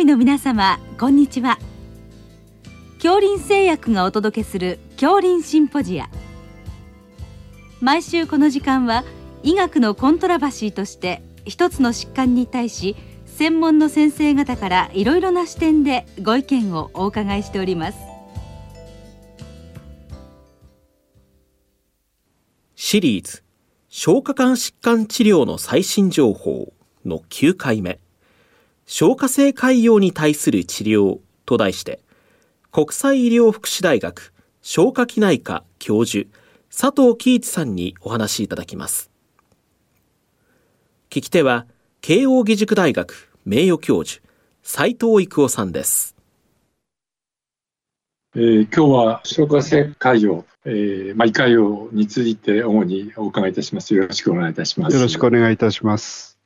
医の皆様こんにちは。恐林製薬がお届けする恐林シンポジア。毎週この時間は医学のコントラバシーとして一つの疾患に対し専門の先生方からいろいろな視点でご意見をお伺いしております。シリーズ消化管疾患治療の最新情報の9回目。消化性潰瘍に対する治療と題して国際医療福祉大学消化器内科教授佐藤喜一さんにお話しいただきます。聞き手は慶應義塾大学名誉教授斉藤育夫さんです、えー、今日は消化性潰瘍、えー、まあ、胃潰瘍について主にお伺いいたします。よろしくお願いいたします。よろしくお願いいたします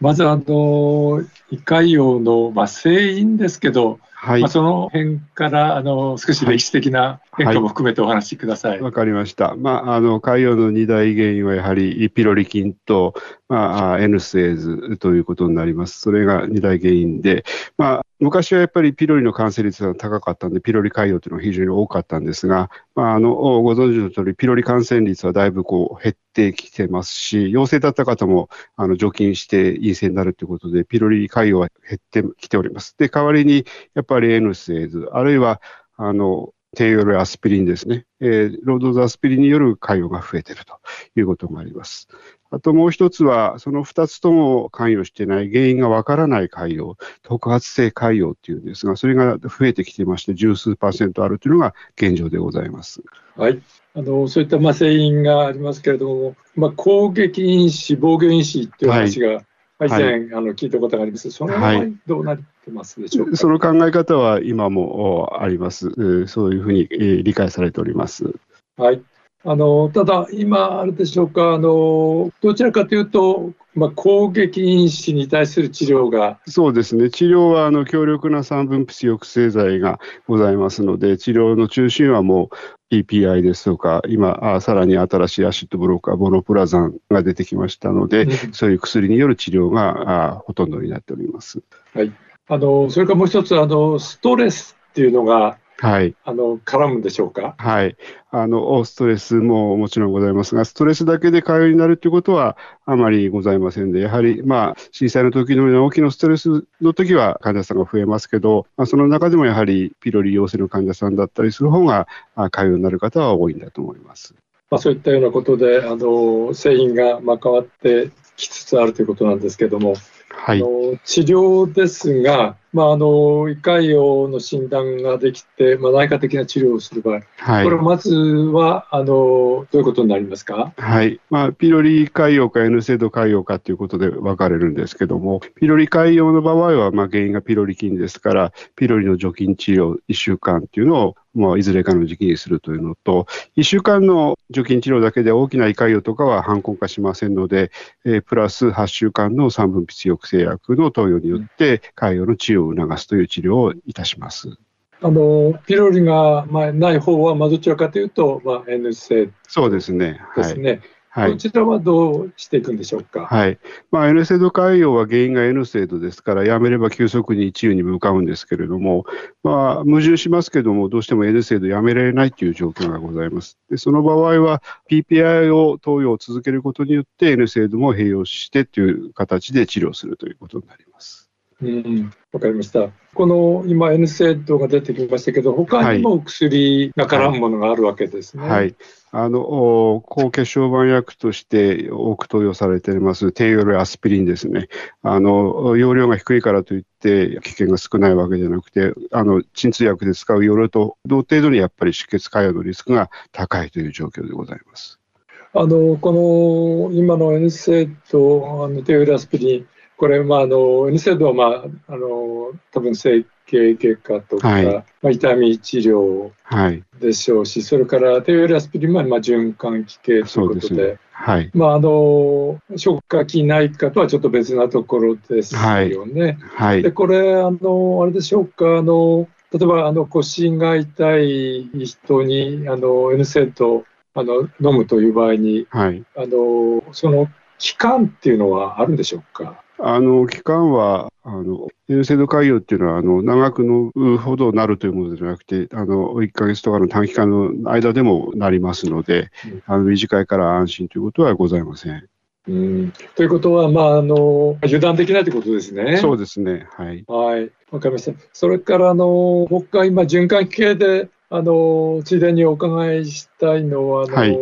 まずあの胃潰瘍の、まあ、成因ですけどはい、まあ、その辺からあの少し歴史的な変化も含めてお話しください。わ、はい、かりました。まあ、あの、海洋の二大原因はやはりピロリ菌と、まあ、N スエーズということになります。それが二大原因で、まあ、昔はやっぱりピロリの感染率が高かったんで、ピロリ海洋というのは非常に多かったんですが、まあ、あの、ご存知の通り、ピロリ感染率はだいぶこう減ってきてますし、陽性だった方も、あの、除菌して陰性になるということで、ピロリ海洋は減ってきております。で、代わりに、やっぱり N スエーズ、あるいは、あの、低用量アスピリンですね、えー、ロードズアスピリンによる潰瘍が増えているということもあります。あともう一つは、その二つとも関与していない原因がわからない潰瘍、特発性潰瘍っていうんですが、それが増えてきていまして、十数パーセントあるというのが現状でございます。はい。あのそういったまあ成因がありますけれども、まあ、攻撃因子、防御因子っていう話が、以前、はい、あの聞いたことがあります。その場合、どうなってますでしょうか、その考え方は今もあります。そういうふうに理解されております。はい。あのただ、今、あれでしょうか、あのどちらかというと、まあ、攻撃因子に対する治療がそうですね、治療はあの強力な酸分泌抑制剤がございますので、治療の中心はもう PPI ですとか、今、あさらに新しいアシッドブローカー、ボノプラザンが出てきましたので、うん、そういう薬による治療があほとんどになっております。はいあのそれからもう一つあの、ストレスっていうのが、はい、あの絡むんでしょうか？はい、あのストレスももちろんございますが、ストレスだけで通いになるということはあまりございませんで、やはり、まあ、震災の時のような大きなストレスの時は患者さんが増えますけど、まあ、その中でもやはりピロリ陽性の患者さんだったりする方が、通いになる方は多いんだと思います。まあ、そういったようなことで、あの製品がまあ変わってきつつあるということなんですけれども、はい、あの治療ですが、まあ、あの胃潰瘍の診断ができて、まあ、内科的な治療をする場合、はい、これまずはあのどういうことになりますか、はい。まあ、ピロリ潰瘍か N 制度潰瘍かということで分かれるんですけども、ピロリ潰瘍の場合は、まあ、原因がピロリ菌ですから、ピロリの除菌治療1週間っていうのをまあ、いずれかの時期にするというのと、1週間の除菌治療だけで大きな胃潰瘍とかは反根化しませんので、えー、プラス8週間の酸分泌抑制薬の投与によって、潰瘍の治療を促すという治療をいたします。あのピロリが、まあ、ない方は、まあ、どちらかというと、まあ、N 性そうですね。ですね。はいはい、こちらはどうしていくんでしょうか？はい。まあ、N 制度潰瘍は原因が N 制度ですから、やめれば急速に治癒に向かうんですけれども、まあ、矛盾しますけども、どうしても N 制度やめられないという状況がございます。で、その場合は PPI を投与を続けることによって N 制度も併用してという形で治療するということになります。うん、わかりました。この今 N 制度が出てきましたけど、他にも薬が絡むものがあるわけですね。はい、はいあの、高血小板薬として多く投与されています低用量アスピリンですね。あの、容量が低いからといって危険が少ないわけじゃなくて、あの、鎮痛薬で使う容量と同程度にやっぱり出血潰瘍のリスクが高いという状況でございます。あの、この今の N セとあの低用量アスピリン、これ、まあ、あの、N セドは、まあ、あの、多分整形外科とか、はい、まあ、痛み治療でしょうし、はい、それから低用量アスピリンは、まあ、循環器系ということで、でね、はい。まあ、あの、消化器内科とはちょっと別なところですよね。はい。で、これ、あの、あれでしょうか、あの、例えば、あの、腰が痛い人に、あの、N セット、あの、飲むという場合に、はい。あの、その、期間っていうのはあるんでしょうか？あの期間はあの、N 制度潰瘍っていうのは、あの、長くのほどなるというものじゃなくて、あの、1ヶ月とかの短期間の間でもなりますので、うん、あの、短いから安心ということはございません。うん、ということは、まあ、あの油断できないということですね。そうですね。はい。はい。わかりました。それから、あの、他、今、循環器系で、あの、ついでにお伺いしたいのは、あの、はい、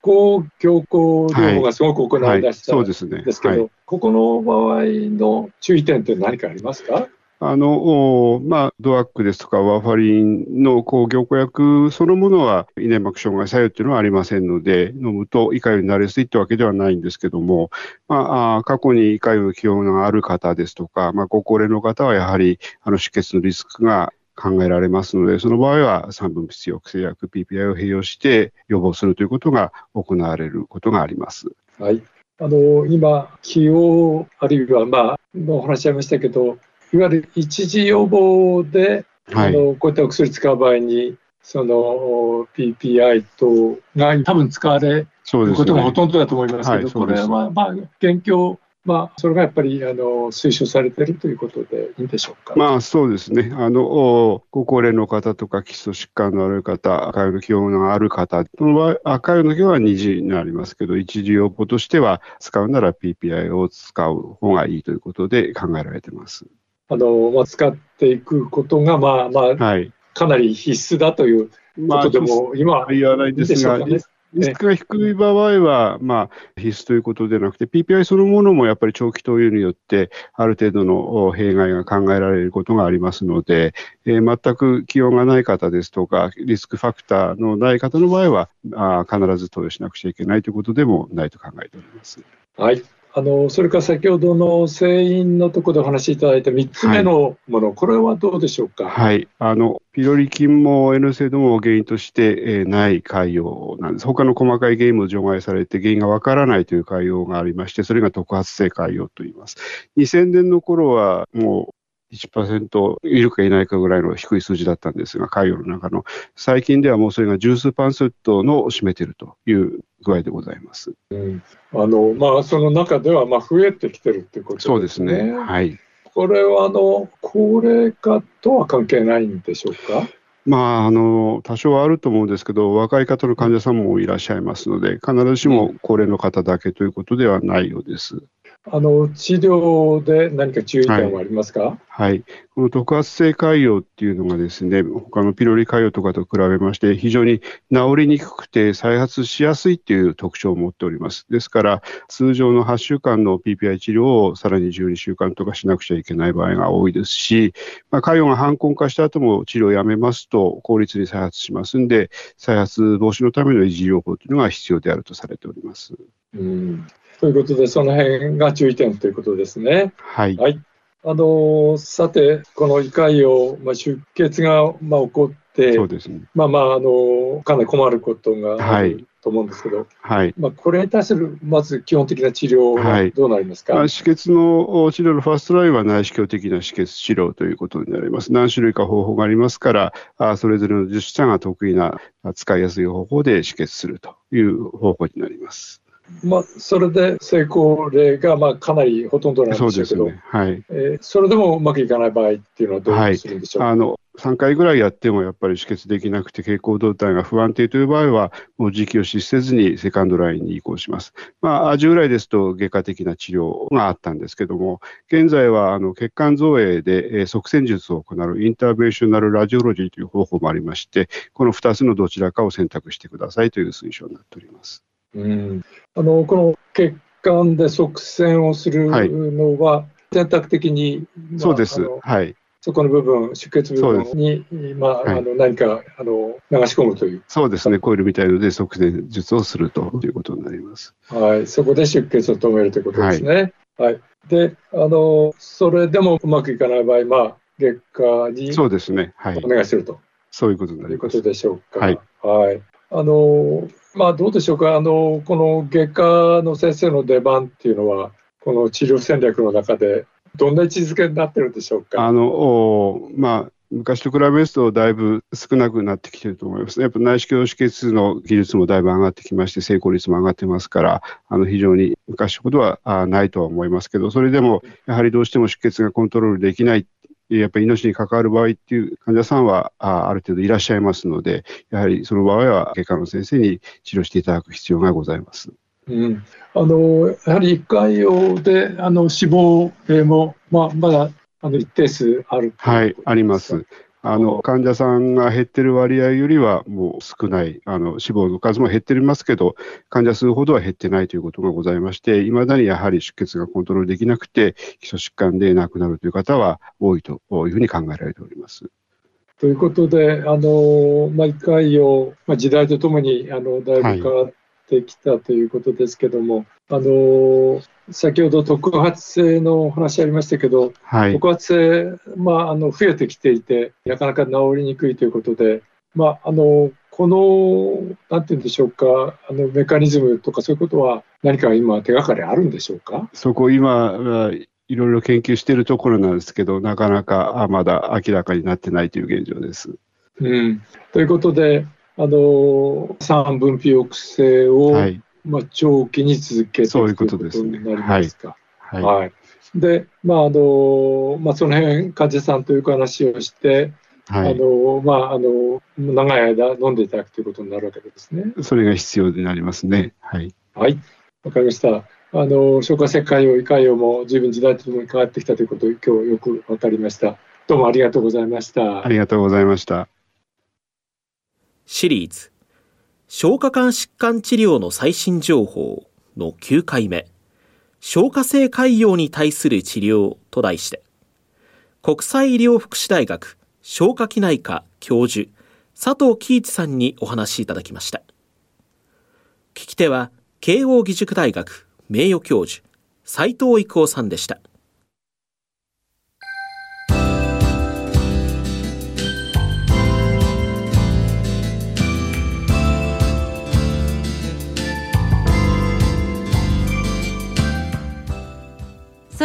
抗凝固療法がすごく行われだしたんですけど、はいはい。ね、ここの場合の注意点って何かありますか？あの、まあ、ドアックですとかワーファリンの抗凝固薬そのものは、胃粘膜障害作用っていうのはありませんので、飲むと胃潰瘍になりやすいってわけではないんですけども、まあ、過去に胃潰瘍の気温がある方ですとか、まあ、ご高齢の方はやはり、あの、出血のリスクが考えられますので、その場合は三分泌抑制薬 PPI を併用して予防するということが行われることがあります。はい。あの、今、起用、あるいは、まあ、お話しありましたけど、いわゆる一時予防で、はい、あのこういったお薬使う場合に、その PPI とが多分使われることがほとんどだと思いますけど、ねはい、これは、まあ、現況まあ、それがやっぱりあの推奨されているということでいいんでしょうか？まあ、そうですね。あの、ご高齢の方とか基礎疾患のある方、赤いの気温のある方、その場合、赤いの気は2次になりますけど、一時用法としては、使うなら PPI を使う方がいいということで考えられてます。あの、まあ、使っていくことが、まあまあ、はい、かなり必須だということでも、まあ、今、言わないですが、ね、リスクが低い場合は、まあ、必須ということでなくて、PPI そのものもやっぱり長期投与によって、ある程度の弊害が考えられることがありますので、えー、全く気温がない方ですとか、リスクファクターのない方の場合は、あ必ず投与しなくちゃいけないということでもないと考えております。はい。あのそれから先ほどの製品のところでお話しいただいた3つ目のもの、はい、これはどうでしょうか？はい、あのピロリ菌も N 制度も原因として、えー、ない海洋なんです。他の細かい原因も除外されて原因がわからないという海洋がありまして、それが特発性海洋と言います。2000年の頃はもう1%いるかいないかぐらいの低い数字だったんですが、海洋の中の。最近ではもうそれが十数パーセントの占めているという具合でございます。うん、あのまあ、その中ではまあ増えてきてるってことですね。そうですね。はい。これはあの高齢化とは関係ないんでしょうか？まあ、あの多少あると思うんですけど、若い方の患者さんもいらっしゃいますので、必ずしも高齢の方だけということではないようです。あの治療で何か注意点はありますか、はい、はい、この特発性潰瘍っていうのがですね、他のピロリ潰瘍とかと比べまして、非常に治りにくくて再発しやすいっていう特徴を持っております。ですから、通常の8週間の PPI 治療をさらに12週間とかしなくちゃいけない場合が多いですし、まあ、潰瘍が反根化した後も治療をやめますと効率に再発しますんで、再発防止のための維持療法というのが必要であるとされております。うんということで、その辺が注意点ということですね。はい。はい、あのさて、この胃潰瘍、まあ、出血が、まあ、起こって、そうですね。まあまあ、あのかなり困ることがあると思うんですけど、はい。まあ、これに対する、まず基本的な治療はどうなりますか、はい、まあ、止血の治療のファーストラインは内視鏡的な止血治療ということになります。何種類か方法がありますから、あそれぞれの術者が得意な、使いやすい方法で止血するという方法になります。まあ、それで成功例がまあかなりほとんどなんですけど、ねはいえー、それでもうまくいかない場合っていうのはどうするんでしょうか、はい、あの3回ぐらいやってもやっぱり止血できなくて、血行動態が不安定という場合は、もう時期を失せずにセカンドラインに移行します。まあ、従来ですと外科的な治療があったんですけども、現在はあの血管造影で、えー、側線術を行うインターベーショナルラジオロジーという方法もありまして、この2つのどちらかを選択してくださいという推奨になっております。うんあのこの血管で側線をするのは、選択的に、まあ、そうです。はい。そこの部分、出血部分に、まあ、はい、あの何かあの流し込むという。そうですね、コイルみたいので側線術をするということになります。はい、そこで出血を止めるということですね。はい、はい、であの、それでもうまくいかない場合、まあ、外科にそうですね、はい、お願いすると。そういうことになります。ということでしょうか。はい。はい、あのまあ、どうでしょうかあの、この外科の先生の出番っていうのは、この治療戦略の中で、どんな位置づけになってるんでしょうかあのまあ昔と比べますとだいぶ少なくなってきてると思います。やっぱ内視鏡止血の技術もだいぶ上がってきまして、成功率も上がってますから、あの非常に昔ほどはないとは思いますけど、それでもやはりどうしても出血がコントロールできないやっぱり命に関わる場合っていう患者さんはあある程度いらっしゃいますので、やはりその場合は外科の先生に治療していただく必要がございます。うん、あのやはり1回用であの死亡も、まあ、まだあの一定数あるはい、あります。あの患者さんが減ってる割合よりはもう少ない、あの死亡の数も減ってますけど、患者数ほどは減ってないということがございまして、いまだにやはり出血がコントロールできなくて、基礎疾患で亡くなるという方は多いというふうに考えられております。ということで、あのまあ、一回を、まあ、時代とともにあのだいぶ変わってきたということですけども、はい、あの先ほど特発性の話ありましたけど、はい、特発性、まあ、あの増えてきていて、なかなか治りにくいということで、まあ、あのこの、なんていうんでしょうか、あのメカニズムとかそういうことは、何か今、手がかりあるんでしょうか？そこ今、いろいろ研究しているところなんですけど、なかなかまだ明らかになってないという現状です。うん、ということで、あの酸分泌抑制を、はいまあ、長期に続けてそういうことですね。なりますか。はい。はい、で、まあ、あの、まあ、その辺、患者さんという話をして、はい、あの、まあ、あの、長い間飲んでいただくということになるわけですね。それが必要になりますね。はい。はい。わかりました。あの、消化石灰用、胃潰瘍も随分時代とともに変わってきたということを今日よくわかりました。どうもありがとうございました。ありがとうございました。シリーズ消化管疾患治療の最新情報の9回目、消化性潰瘍に対する治療と題して、国際医療福祉大学消化器内科教授、佐藤喜一さんにお話しいただきました。聞き手は、慶應義塾大学名誉教授、斉藤育夫さんでした。